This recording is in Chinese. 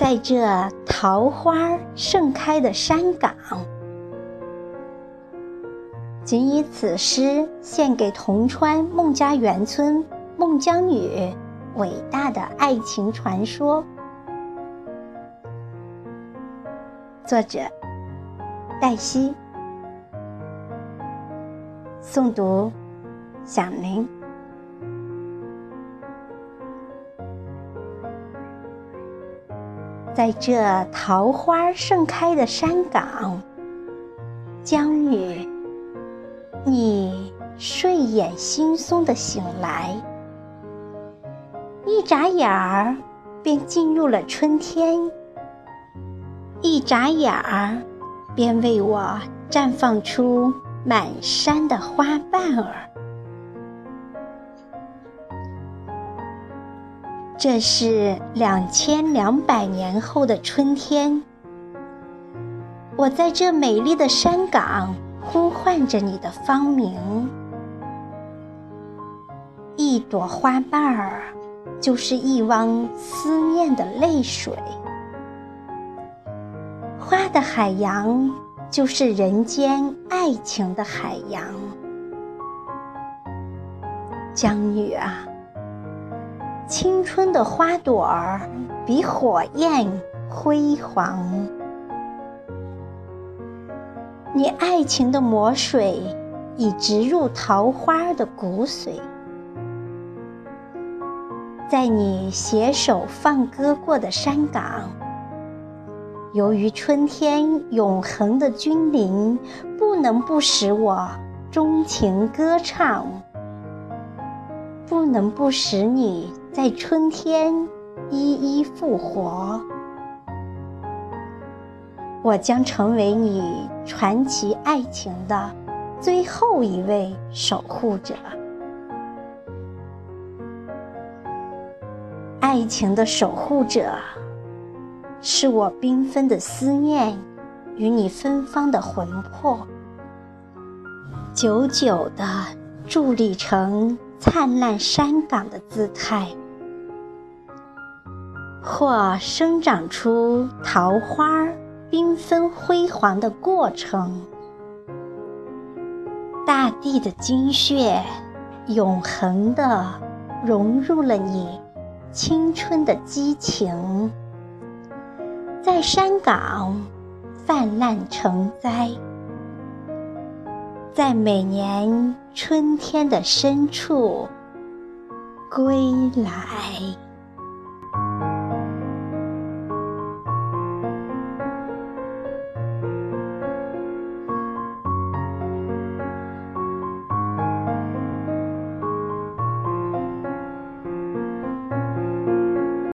在这桃花盛开的山岗，仅以此诗献给铜川孟家园村孟姜女伟大的爱情传说。作者：黛西，诵读：响铃。在这桃花盛开的山岗，江女，你睡眼惺忪的醒来，一眨眼儿便进入了春天，一眨眼儿便为我绽放出满山的花瓣儿。这是两千两百年后的春天，我在这美丽的山岗呼唤着你的芳名。一朵花瓣儿，就是一汪思念的泪水；花的海洋，就是人间爱情的海洋。江女啊！青春的花朵儿比火焰辉煌，你爱情的魔水已植入桃花的骨髓，在你携手放歌过的山岗，由于春天永恒的君临，不能不使我钟情歌唱，不能不使你。在春天一一复活，我将成为你传奇爱情的最后一位守护者。爱情的守护者，是我缤纷的思念与你芬芳的魂魄，久久的伫立成灿烂山岗的姿态。或生长出桃花缤纷辉煌的过程，大地的精血永恒的融入了你青春的激情，在山岗泛滥成灾，在每年春天的深处归来。